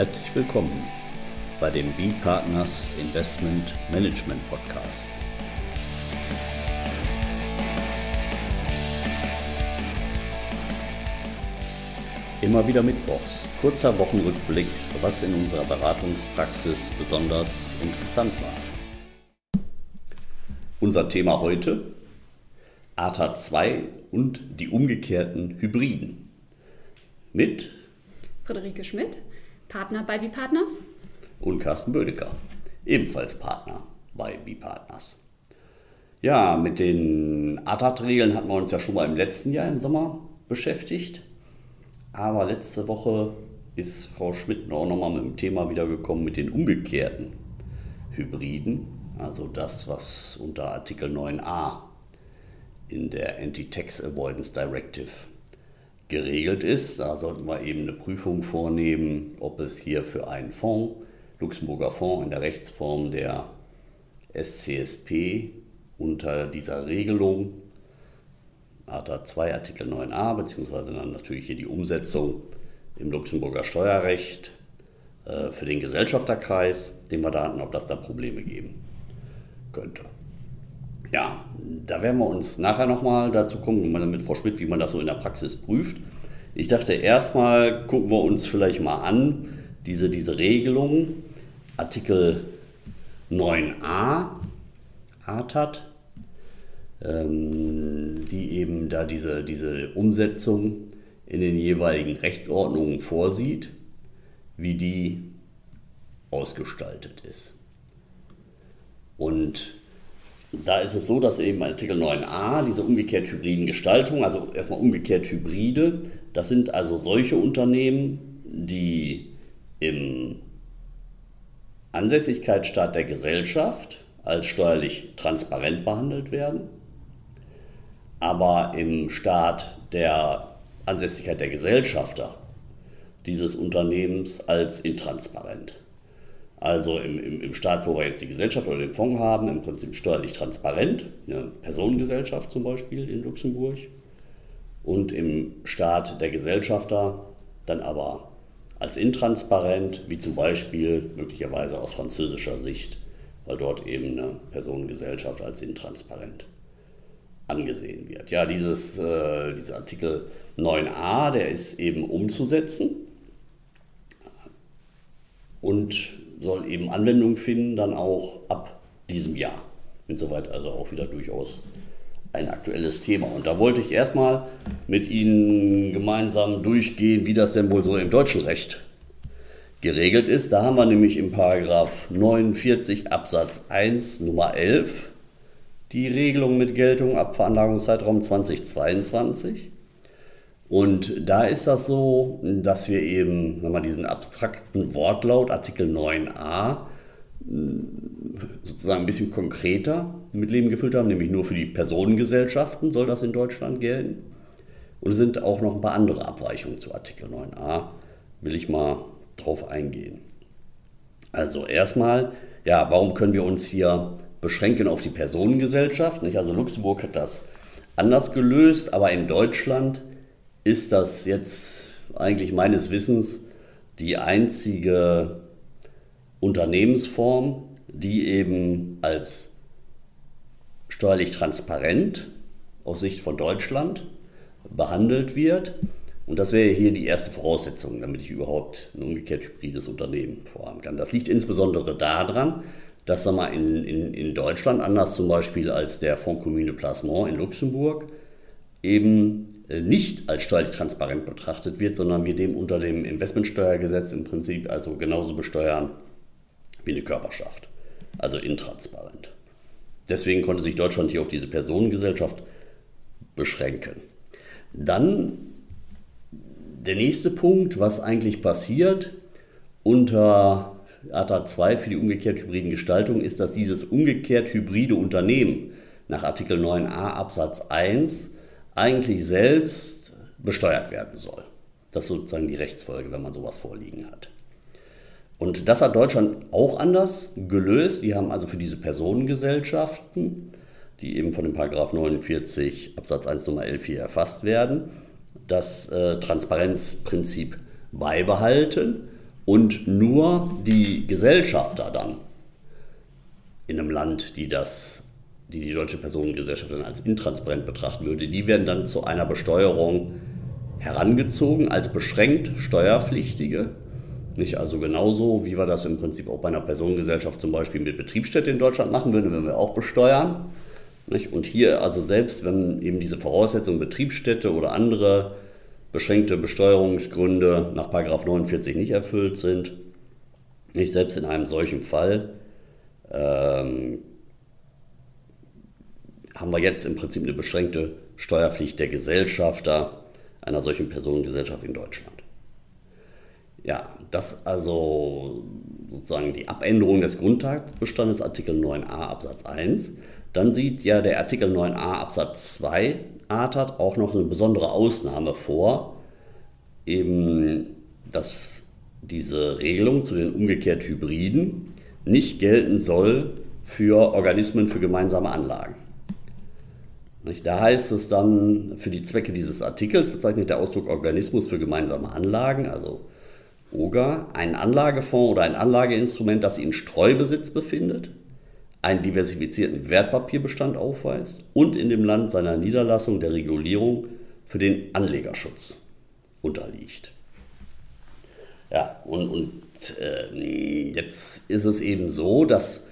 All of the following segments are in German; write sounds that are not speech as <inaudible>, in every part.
Herzlich willkommen bei dem B-Partners Investment Management Podcast. Immer wieder Mittwochs, kurzer Wochenrückblick, was in unserer Beratungspraxis besonders interessant war. Unser Thema heute, ATA 2 und die umgekehrten Hybriden. Mit Friederike Schmidt, Partner bei B-Partners. Und Carsten Bödecker, ebenfalls Partner bei B-Partners. Ja, mit den ATAT-Regeln hatten wir uns ja schon mal im letzten Jahr im Sommer beschäftigt. Aber letzte Woche ist Frau Schmidt auch nochmal mit dem Thema wiedergekommen mit den umgekehrten Hybriden. Also das, was unter Artikel 9a in der Anti-Tax Avoidance Directive geregelt ist. Da sollten wir eben eine Prüfung vornehmen, ob es hier für einen Fonds, Luxemburger Fonds in der Rechtsform der SCSP unter dieser Regelung, ATA 2 Artikel 9a, beziehungsweise dann natürlich hier die Umsetzung im Luxemburger Steuerrecht äh, für den Gesellschafterkreis, den wir da hatten, ob das da Probleme geben könnte. Ja, da werden wir uns nachher nochmal dazu kommen, mit Frau Schmidt, wie man das so in der Praxis prüft. Ich dachte erstmal gucken wir uns vielleicht mal an, diese, diese Regelung, Artikel 9a ATAT, ähm, die eben da diese, diese Umsetzung in den jeweiligen Rechtsordnungen vorsieht, wie die ausgestaltet ist. Und da ist es so, dass eben Artikel 9a, diese umgekehrt hybriden Gestaltung, also erstmal umgekehrt Hybride, das sind also solche Unternehmen, die im Ansässigkeitsstaat der Gesellschaft als steuerlich transparent behandelt werden, aber im Staat der Ansässigkeit der Gesellschafter dieses Unternehmens als intransparent. Also im, im, im Staat, wo wir jetzt die Gesellschaft oder den Fonds haben, im Prinzip steuerlich transparent, eine Personengesellschaft zum Beispiel in Luxemburg. Und im Staat der Gesellschafter dann aber als intransparent, wie zum Beispiel möglicherweise aus französischer Sicht, weil dort eben eine Personengesellschaft als intransparent angesehen wird. Ja, dieses, äh, dieser Artikel 9a, der ist eben umzusetzen. Und soll eben Anwendung finden, dann auch ab diesem Jahr. Insoweit also auch wieder durchaus ein aktuelles Thema. Und da wollte ich erstmal mit Ihnen gemeinsam durchgehen, wie das denn wohl so im deutschen Recht geregelt ist. Da haben wir nämlich im Paragraph 49 Absatz 1 Nummer 11 die Regelung mit Geltung ab Veranlagungszeitraum 2022. Und da ist das so, dass wir eben sagen wir, diesen abstrakten Wortlaut Artikel 9a sozusagen ein bisschen konkreter mit Leben gefüllt haben, nämlich nur für die Personengesellschaften soll das in Deutschland gelten. Und es sind auch noch ein paar andere Abweichungen zu Artikel 9a, will ich mal drauf eingehen. Also erstmal, ja, warum können wir uns hier beschränken auf die Personengesellschaft? Nicht? Also Luxemburg hat das anders gelöst, aber in Deutschland ist das jetzt eigentlich meines Wissens die einzige Unternehmensform, die eben als steuerlich transparent aus Sicht von Deutschland behandelt wird. Und das wäre hier die erste Voraussetzung, damit ich überhaupt ein umgekehrt hybrides Unternehmen vorhaben kann. Das liegt insbesondere daran, dass wir mal, in, in, in Deutschland, anders zum Beispiel als der Fonds Commune Placement in Luxemburg, eben äh, nicht als steuerlich transparent betrachtet wird, sondern wir dem unter dem Investmentsteuergesetz im Prinzip also genauso besteuern wie eine Körperschaft, also intransparent. Deswegen konnte sich Deutschland hier auf diese Personengesellschaft beschränken. Dann der nächste Punkt, was eigentlich passiert unter ATA 2 für die umgekehrt hybriden Gestaltung, ist, dass dieses umgekehrt hybride Unternehmen nach Artikel 9a Absatz 1 eigentlich selbst besteuert werden soll. Das ist sozusagen die Rechtsfolge, wenn man sowas vorliegen hat. Und das hat Deutschland auch anders gelöst. Die haben also für diese Personengesellschaften, die eben von dem Paragraph 49 Absatz 1 Nummer 11 hier erfasst werden, das äh, Transparenzprinzip beibehalten und nur die Gesellschafter dann in einem Land, die das, die, die deutsche Personengesellschaft dann als intransparent betrachten würde, die werden dann zu einer Besteuerung herangezogen als beschränkt Steuerpflichtige. Nicht also genauso, wie wir das im Prinzip auch bei einer Personengesellschaft zum Beispiel mit Betriebsstätte in Deutschland machen würden, wenn wir auch besteuern. Nicht? Und hier also selbst, wenn eben diese Voraussetzungen Betriebsstätte oder andere beschränkte Besteuerungsgründe nach 49 nicht erfüllt sind, nicht selbst in einem solchen Fall ähm, haben wir jetzt im Prinzip eine beschränkte Steuerpflicht der Gesellschafter einer solchen Personengesellschaft in Deutschland. Ja, das also sozusagen die Abänderung des Grundtatbestandes Artikel 9a Absatz 1. Dann sieht ja der Artikel 9a Absatz 2 ATAT auch noch eine besondere Ausnahme vor, eben dass diese Regelung zu den umgekehrt Hybriden nicht gelten soll für Organismen für gemeinsame Anlagen. Da heißt es dann, für die Zwecke dieses Artikels bezeichnet der Ausdruck Organismus für gemeinsame Anlagen, also OGA, einen Anlagefonds oder ein Anlageinstrument, das sich in Streubesitz befindet, einen diversifizierten Wertpapierbestand aufweist und in dem Land seiner Niederlassung der Regulierung für den Anlegerschutz unterliegt. Ja, und, und äh, jetzt ist es eben so, dass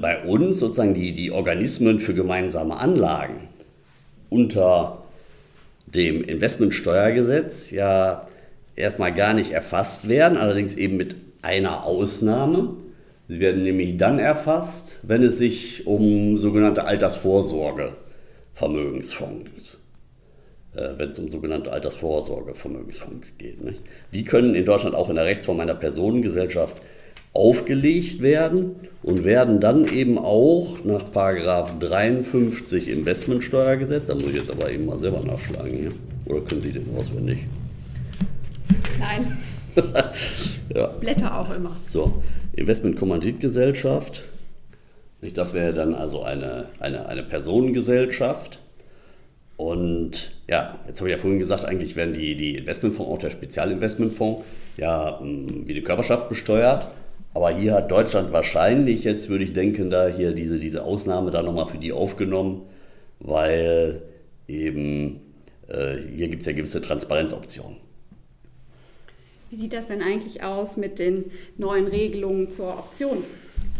bei uns sozusagen die, die Organismen für gemeinsame Anlagen unter dem Investmentsteuergesetz ja erstmal gar nicht erfasst werden, allerdings eben mit einer Ausnahme. Sie werden nämlich dann erfasst, wenn es sich um sogenannte Altersvorsorge-Vermögensfonds äh, wenn es um sogenannte Altersvorsorgevermögensfonds geht. Nicht? Die können in Deutschland auch in der Rechtsform einer Personengesellschaft aufgelegt werden und werden dann eben auch nach 53 Investmentsteuergesetz, da muss ich jetzt aber eben mal selber nachschlagen hier, oder können Sie den auswendig? Nein. <laughs> ja. Blätter auch immer. So, Investmentkommanditgesellschaft, das wäre dann also eine, eine, eine Personengesellschaft und ja, jetzt habe ich ja vorhin gesagt, eigentlich werden die, die Investmentfonds, auch der Spezialinvestmentfonds, ja hm, wie eine Körperschaft besteuert. Aber hier hat Deutschland wahrscheinlich, jetzt würde ich denken, da hier diese, diese Ausnahme da nochmal für die aufgenommen, weil eben äh, hier gibt es ja gewisse Transparenzoptionen. Wie sieht das denn eigentlich aus mit den neuen Regelungen zur Option,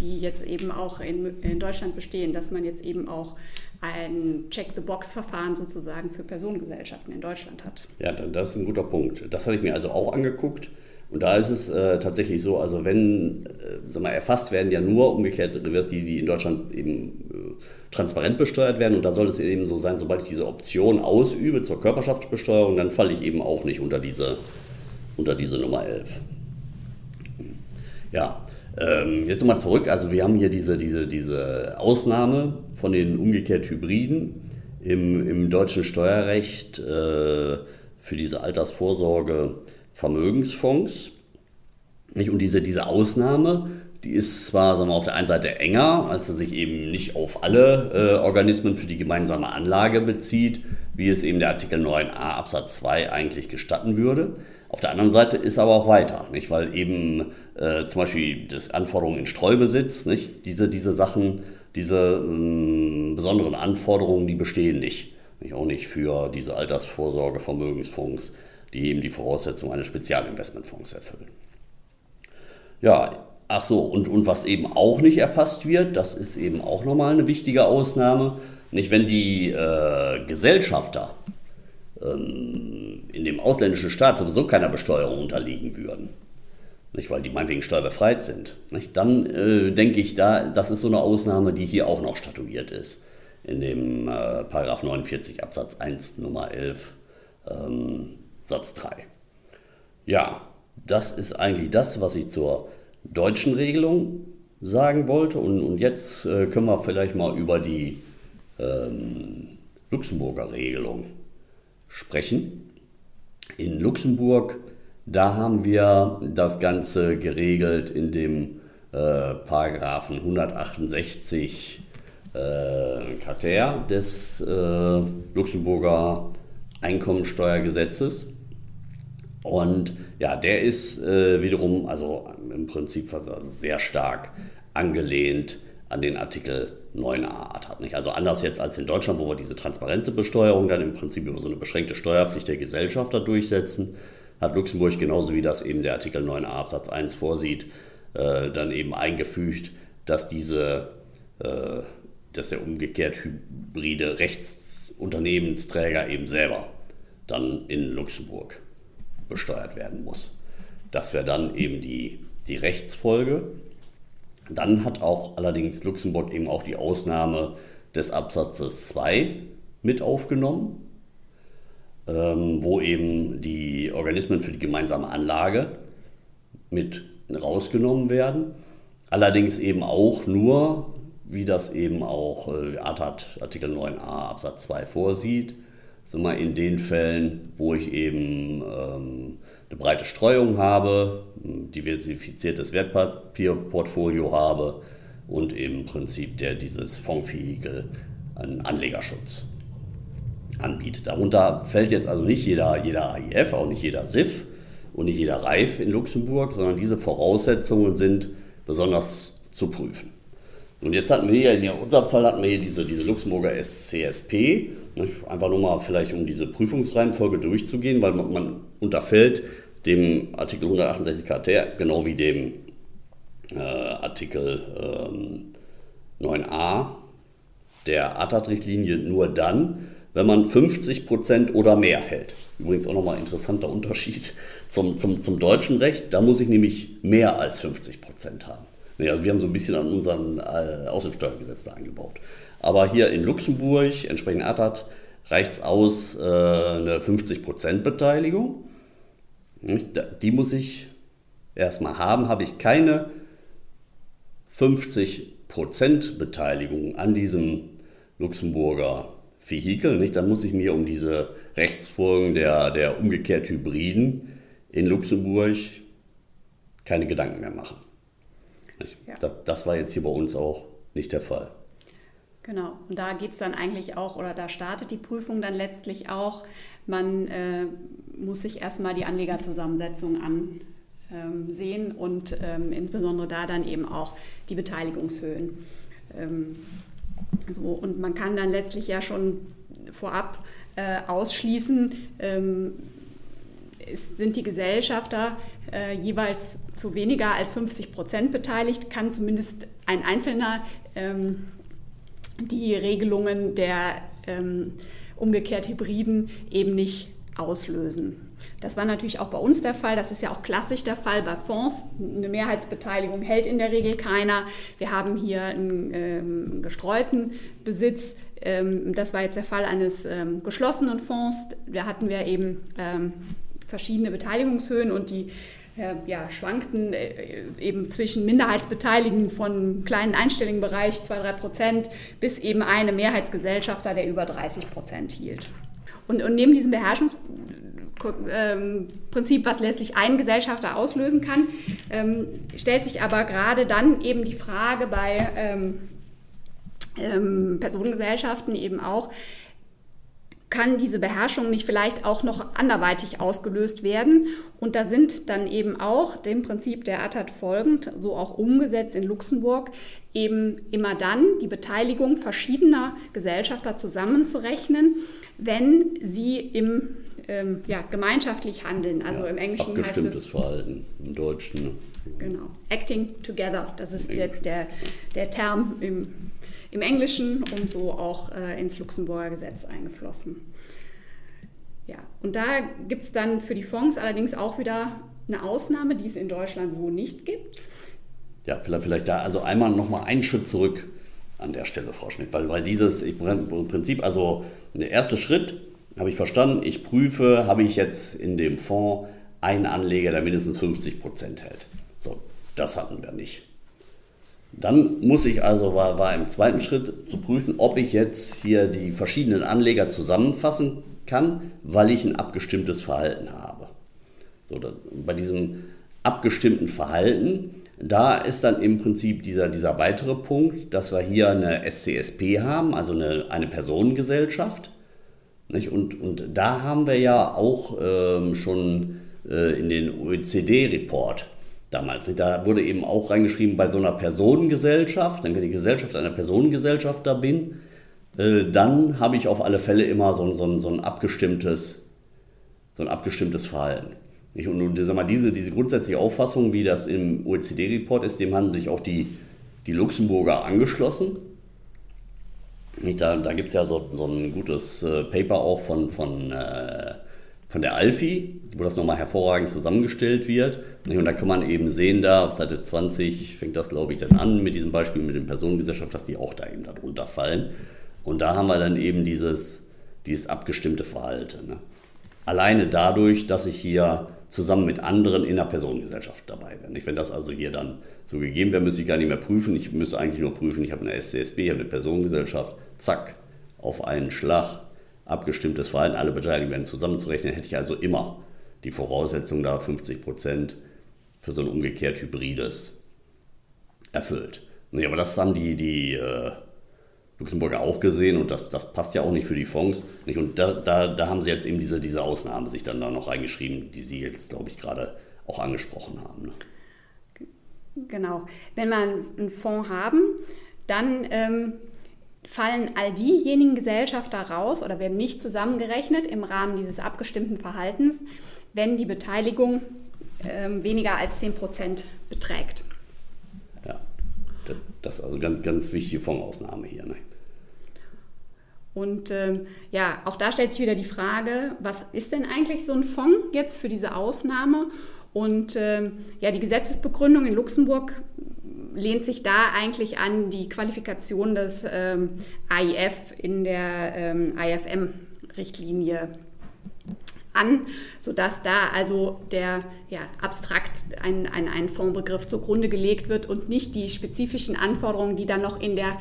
die jetzt eben auch in, in Deutschland bestehen, dass man jetzt eben auch ein Check-the-Box-Verfahren sozusagen für Personengesellschaften in Deutschland hat. Ja, das ist ein guter Punkt. Das habe ich mir also auch angeguckt. Und da ist es äh, tatsächlich so, also wenn, äh, sag mal, erfasst werden ja nur umgekehrt Revers, die, die in Deutschland eben äh, transparent besteuert werden. Und da soll es eben so sein, sobald ich diese Option ausübe zur Körperschaftsbesteuerung, dann falle ich eben auch nicht unter diese, unter diese Nummer 11. Ja, ähm, jetzt nochmal zurück. Also wir haben hier diese, diese, diese Ausnahme von den umgekehrt Hybriden im, im deutschen Steuerrecht äh, für diese Altersvorsorge Vermögensfonds. Und diese, diese Ausnahme, die ist zwar sagen wir, auf der einen Seite enger, als sie sich eben nicht auf alle äh, Organismen für die gemeinsame Anlage bezieht, wie es eben der Artikel 9a Absatz 2 eigentlich gestatten würde. Auf der anderen Seite ist aber auch weiter, nicht? weil eben äh, zum Beispiel das Anforderungen in Streubesitz, nicht? Diese, diese Sachen, diese äh, besonderen Anforderungen, die bestehen nicht. nicht. Auch nicht für diese Altersvorsorge, Vermögensfonds, die eben die Voraussetzungen eines Spezialinvestmentfonds erfüllen. Ja, ach so, und, und was eben auch nicht erfasst wird, das ist eben auch nochmal eine wichtige Ausnahme, nicht wenn die äh, Gesellschafter ähm, in dem ausländischen Staat sowieso keiner Besteuerung unterliegen würden, nicht, weil die meinetwegen steuerbefreit sind, nicht, dann äh, denke ich, da, das ist so eine Ausnahme, die hier auch noch statuiert ist, in dem äh, Paragraph 49 Absatz 1 Nummer 11 ähm, Satz 3. Ja, das ist eigentlich das, was ich zur deutschen Regelung sagen wollte. Und, und jetzt äh, können wir vielleicht mal über die ähm, Luxemburger Regelung sprechen. In Luxemburg, da haben wir das Ganze geregelt in dem äh, Paragraphen 168 äh, Kater des äh, Luxemburger Einkommensteuergesetzes. Und ja, der ist äh, wiederum, also im Prinzip also sehr stark angelehnt an den Artikel 9a hat. Nicht? Also anders jetzt als in Deutschland, wo wir diese transparente Besteuerung dann im Prinzip über so eine beschränkte Steuerpflicht der Gesellschafter durchsetzen, hat Luxemburg genauso wie das eben der Artikel 9a Absatz 1 vorsieht, äh, dann eben eingefügt, dass diese, äh, dass der umgekehrt hybride Rechtsunternehmensträger eben selber dann in Luxemburg besteuert werden muss. Das wäre dann eben die, die Rechtsfolge. Dann hat auch allerdings Luxemburg eben auch die Ausnahme des Absatzes 2 mit aufgenommen, ähm, wo eben die Organismen für die gemeinsame Anlage mit rausgenommen werden. Allerdings eben auch nur, wie das eben auch äh, Artikel 9a Absatz 2 vorsieht, sind wir in den Fällen, wo ich eben ähm, eine breite Streuung habe, ein diversifiziertes Wertpapierportfolio habe und im Prinzip der dieses Fondsvehikel einen Anlegerschutz anbietet. Darunter fällt jetzt also nicht jeder, jeder AIF, auch nicht jeder SIF und nicht jeder Reif in Luxemburg, sondern diese Voraussetzungen sind besonders zu prüfen. Und jetzt hatten wir hier, in unserem Fall hatten wir hier diese, diese Luxemburger SCSP, einfach nur mal vielleicht um diese Prüfungsreihenfolge durchzugehen, weil man, man unterfällt dem Artikel 168 KT genau wie dem äh, Artikel ähm, 9a der ATAT-Richtlinie nur dann, wenn man 50% oder mehr hält. Übrigens auch nochmal ein interessanter Unterschied <laughs> zum, zum, zum deutschen Recht. Da muss ich nämlich mehr als 50% haben. Also wir haben so ein bisschen an unseren äh, Außensteuergesetz da eingebaut. Aber hier in Luxemburg, entsprechend ATAT, reicht es aus äh, eine 50% Beteiligung. Die muss ich erstmal haben. Habe ich keine 50% Beteiligung an diesem Luxemburger Vehikel, nicht? dann muss ich mir um diese Rechtsfolgen der, der umgekehrt Hybriden in Luxemburg keine Gedanken mehr machen. Ja. Das, das war jetzt hier bei uns auch nicht der Fall. Genau, und da geht es dann eigentlich auch, oder da startet die Prüfung dann letztlich auch. Man äh, muss sich erstmal die Anlegerzusammensetzung ansehen ähm, und ähm, insbesondere da dann eben auch die Beteiligungshöhen. Ähm, so, und man kann dann letztlich ja schon vorab äh, ausschließen, ähm, sind die Gesellschafter äh, jeweils zu weniger als 50 Prozent beteiligt, kann zumindest ein Einzelner ähm, die Regelungen der ähm, umgekehrt Hybriden eben nicht auslösen. Das war natürlich auch bei uns der Fall. Das ist ja auch klassisch der Fall bei Fonds. Eine Mehrheitsbeteiligung hält in der Regel keiner. Wir haben hier einen ähm, gestreuten Besitz. Ähm, das war jetzt der Fall eines ähm, geschlossenen Fonds. Da hatten wir eben ähm, verschiedene Beteiligungshöhen und die ja, schwankten äh, eben zwischen Minderheitsbeteiligung von kleinen einstelligen Bereich, 2-3 Prozent, bis eben eine Mehrheitsgesellschafter, der über 30 Prozent hielt. Und, und neben diesem Beherrschungsprinzip, was letztlich einen Gesellschafter auslösen kann, ähm, stellt sich aber gerade dann eben die Frage bei ähm, ähm Personengesellschaften eben auch, kann diese Beherrschung nicht vielleicht auch noch anderweitig ausgelöst werden? Und da sind dann eben auch dem Prinzip der ATAT folgend, so auch umgesetzt in Luxemburg, eben immer dann die Beteiligung verschiedener Gesellschafter zusammenzurechnen, wenn sie im ähm, ja, gemeinschaftlich handeln. Also ja, im Englischen heißt es. Verhalten, im Deutschen. Ne? Genau. Acting together, das ist der, der, der Term im im Englischen und so auch äh, ins Luxemburger Gesetz eingeflossen. Ja, und da gibt es dann für die Fonds allerdings auch wieder eine Ausnahme, die es in Deutschland so nicht gibt. Ja, vielleicht, vielleicht da also einmal nochmal einen Schritt zurück an der Stelle, Frau Schmidt, weil, weil dieses im Prinzip, also der erste Schritt, habe ich verstanden, ich prüfe, habe ich jetzt in dem Fonds einen Anleger, der mindestens 50 Prozent hält. So, das hatten wir nicht. Dann muss ich also, war, war im zweiten Schritt zu prüfen, ob ich jetzt hier die verschiedenen Anleger zusammenfassen kann, weil ich ein abgestimmtes Verhalten habe. So, da, bei diesem abgestimmten Verhalten, da ist dann im Prinzip dieser, dieser weitere Punkt, dass wir hier eine SCSP haben, also eine, eine Personengesellschaft. Nicht? Und, und da haben wir ja auch ähm, schon äh, in den OECD-Report damals. Da wurde eben auch reingeschrieben, bei so einer Personengesellschaft, wenn ich die Gesellschaft einer Personengesellschaft da bin, äh, dann habe ich auf alle Fälle immer so, so, so, ein, abgestimmtes, so ein abgestimmtes Verhalten. Und, und sag mal, diese, diese grundsätzliche Auffassung, wie das im OECD-Report ist, dem haben sich auch die, die Luxemburger angeschlossen. Da, da gibt es ja so, so ein gutes äh, Paper auch von, von, äh, von der Alfi, wo das nochmal hervorragend zusammengestellt wird. Und da kann man eben sehen, da auf Seite 20 fängt das, glaube ich, dann an mit diesem Beispiel mit den Personengesellschaft, dass die auch da eben darunter fallen. Und da haben wir dann eben dieses, dieses abgestimmte Verhalten. Ne? Alleine dadurch, dass ich hier zusammen mit anderen in der Personengesellschaft dabei bin. Wenn das also hier dann so gegeben wäre, müsste ich gar nicht mehr prüfen. Ich müsste eigentlich nur prüfen, ich habe eine SCSB, ich habe eine Personengesellschaft, zack, auf einen Schlag, abgestimmtes Verhalten, alle Beteiligten werden zusammenzurechnen, hätte ich also immer die Voraussetzung da 50 Prozent für so ein umgekehrt hybrides erfüllt. Nee, aber das haben die, die äh, Luxemburger auch gesehen und das, das passt ja auch nicht für die Fonds. Nicht? Und da, da, da haben sie jetzt eben diese, diese Ausnahme sich dann da noch reingeschrieben, die Sie jetzt, glaube ich, gerade auch angesprochen haben. Ne? Genau. Wenn wir einen Fonds haben, dann ähm, fallen all diejenigen Gesellschafter raus oder werden nicht zusammengerechnet im Rahmen dieses abgestimmten Verhaltens, wenn die Beteiligung ähm, weniger als 10% beträgt. Ja, das ist also ganz, ganz wichtige Fondsausnahme hier. Ne? Und ähm, ja, auch da stellt sich wieder die Frage, was ist denn eigentlich so ein Fonds jetzt für diese Ausnahme? Und ähm, ja, die Gesetzesbegründung in Luxemburg lehnt sich da eigentlich an die Qualifikation des ähm, AIF in der ähm, IFM-Richtlinie an, sodass da also der ja, abstrakt ein, ein, ein Fondsbegriff zugrunde gelegt wird und nicht die spezifischen Anforderungen, die dann noch in der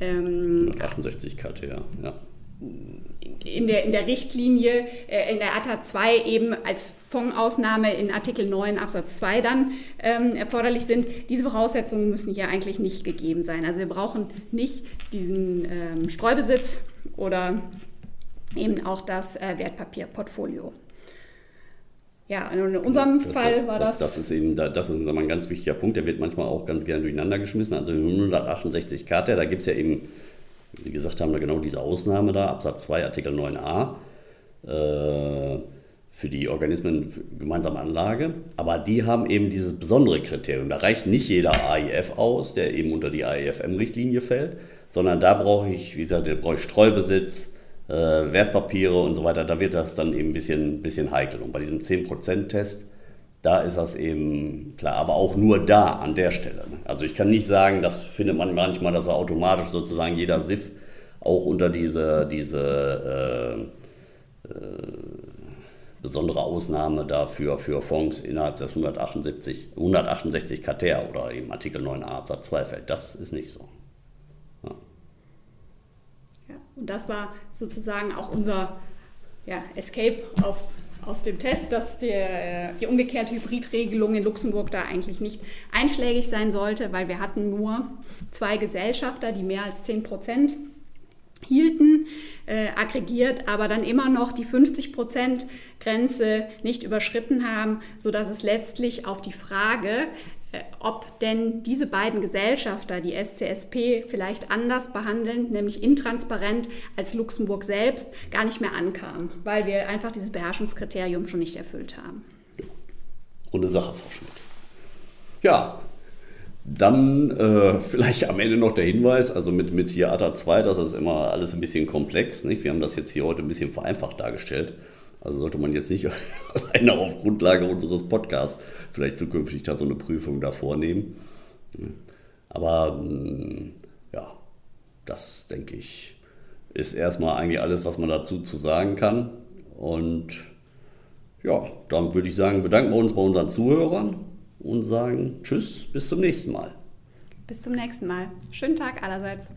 ähm, 68 KT, ja. In der, in der Richtlinie, äh, in der ATA 2 eben als Fondsausnahme in Artikel 9 Absatz 2 dann ähm, erforderlich sind. Diese Voraussetzungen müssen hier eigentlich nicht gegeben sein. Also wir brauchen nicht diesen ähm, Streubesitz oder eben auch das äh, Wertpapierportfolio. Ja, in unserem das, Fall war das, das. Das ist eben das ist ein ganz wichtiger Punkt, der wird manchmal auch ganz gern durcheinander geschmissen. Also in 168 Karte, da gibt es ja eben wie gesagt, haben wir genau diese Ausnahme da, Absatz 2, Artikel 9a, äh, für die Organismen gemeinsame Anlage. Aber die haben eben dieses besondere Kriterium. Da reicht nicht jeder AIF aus, der eben unter die AIFM-Richtlinie fällt, sondern da brauche ich, wie gesagt, da brauche ich Streubesitz, äh, Wertpapiere und so weiter. Da wird das dann eben ein bisschen, bisschen heikel. Und bei diesem 10%-Test, da ist das eben klar, aber auch nur da an der Stelle. Also ich kann nicht sagen, das findet man manchmal, dass er automatisch sozusagen jeder SIF auch unter diese, diese äh, äh, besondere Ausnahme dafür für Fonds innerhalb des 178, 168 KTR oder eben Artikel 9a Absatz 2 fällt. Das ist nicht so. Und das war sozusagen auch unser ja, Escape aus aus dem Test, dass der, die umgekehrte Hybridregelung in Luxemburg da eigentlich nicht einschlägig sein sollte, weil wir hatten nur zwei Gesellschafter, die mehr als 10 Prozent hielten, äh, aggregiert, aber dann immer noch die 50 Prozent Grenze nicht überschritten haben, sodass es letztlich auf die Frage, äh, ob denn diese beiden Gesellschafter die SCSP vielleicht anders behandeln, nämlich intransparent als Luxemburg selbst, gar nicht mehr ankam, weil wir einfach dieses Beherrschungskriterium schon nicht erfüllt haben. Runde Sache, Frau Schmidt. Ja, dann äh, vielleicht am Ende noch der Hinweis, also mit, mit hier ATA 2, das ist immer alles ein bisschen komplex. Nicht? Wir haben das jetzt hier heute ein bisschen vereinfacht dargestellt. Also sollte man jetzt nicht <laughs> alleine auf Grundlage unseres Podcasts vielleicht zukünftig da so eine Prüfung da vornehmen. Aber mm, ja, das denke ich ist erstmal eigentlich alles, was man dazu zu sagen kann. Und ja, dann würde ich sagen, bedanken wir uns bei unseren Zuhörern und sagen Tschüss, bis zum nächsten Mal. Bis zum nächsten Mal. Schönen Tag allerseits.